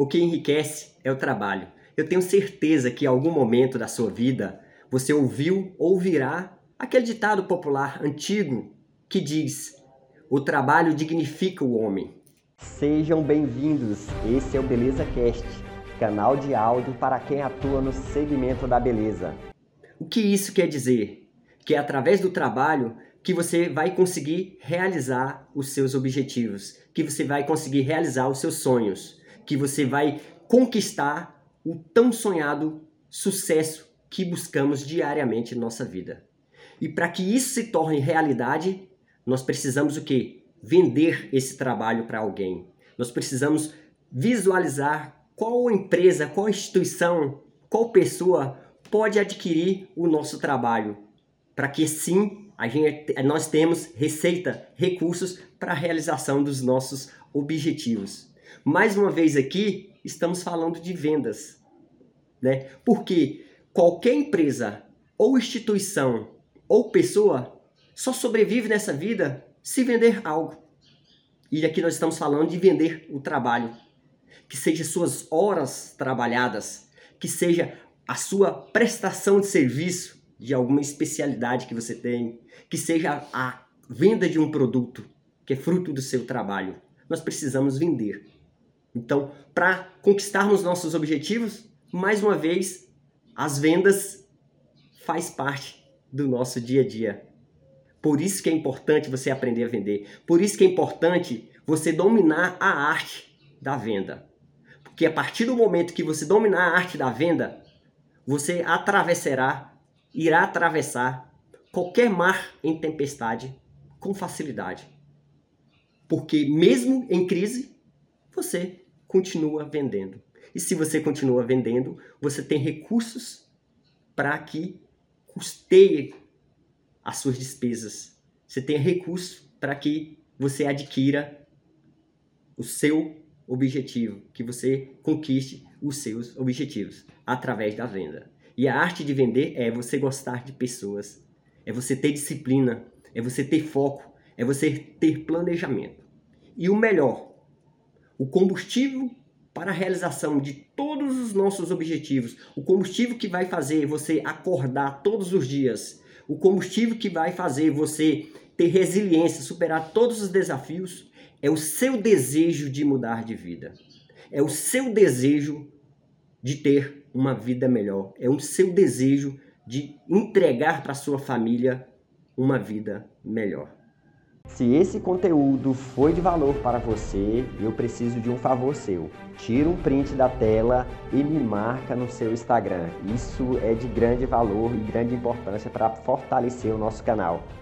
O que enriquece é o trabalho. Eu tenho certeza que em algum momento da sua vida você ouviu ou ouvirá aquele ditado popular antigo que diz: O trabalho dignifica o homem. Sejam bem-vindos. Esse é o Beleza Cast, canal de áudio para quem atua no segmento da beleza. O que isso quer dizer? Que é através do trabalho que você vai conseguir realizar os seus objetivos, que você vai conseguir realizar os seus sonhos que você vai conquistar o tão sonhado sucesso que buscamos diariamente em nossa vida. E para que isso se torne realidade, nós precisamos o quê? Vender esse trabalho para alguém. Nós precisamos visualizar qual empresa, qual instituição, qual pessoa pode adquirir o nosso trabalho, para que sim a gente, nós temos receita, recursos para a realização dos nossos objetivos. Mais uma vez aqui, estamos falando de vendas, né? Porque qualquer empresa ou instituição ou pessoa só sobrevive nessa vida se vender algo. E aqui nós estamos falando de vender o trabalho, que seja suas horas trabalhadas, que seja a sua prestação de serviço de alguma especialidade que você tem, que seja a venda de um produto que é fruto do seu trabalho. Nós precisamos vender. Então, para conquistarmos nossos objetivos, mais uma vez, as vendas faz parte do nosso dia a dia. Por isso que é importante você aprender a vender. Por isso que é importante você dominar a arte da venda. Porque a partir do momento que você dominar a arte da venda, você atravessará, irá atravessar qualquer mar em tempestade com facilidade. Porque mesmo em crise, você continua vendendo. E se você continua vendendo, você tem recursos para que custeie as suas despesas. Você tem recursos para que você adquira o seu objetivo, que você conquiste os seus objetivos através da venda. E a arte de vender é você gostar de pessoas, é você ter disciplina, é você ter foco, é você ter planejamento. E o melhor, o combustível para a realização de todos os nossos objetivos, o combustível que vai fazer você acordar todos os dias, o combustível que vai fazer você ter resiliência, superar todos os desafios, é o seu desejo de mudar de vida. É o seu desejo de ter uma vida melhor. É o seu desejo de entregar para sua família uma vida melhor. Se esse conteúdo foi de valor para você, eu preciso de um favor seu. Tira um print da tela e me marca no seu Instagram. Isso é de grande valor e grande importância para fortalecer o nosso canal.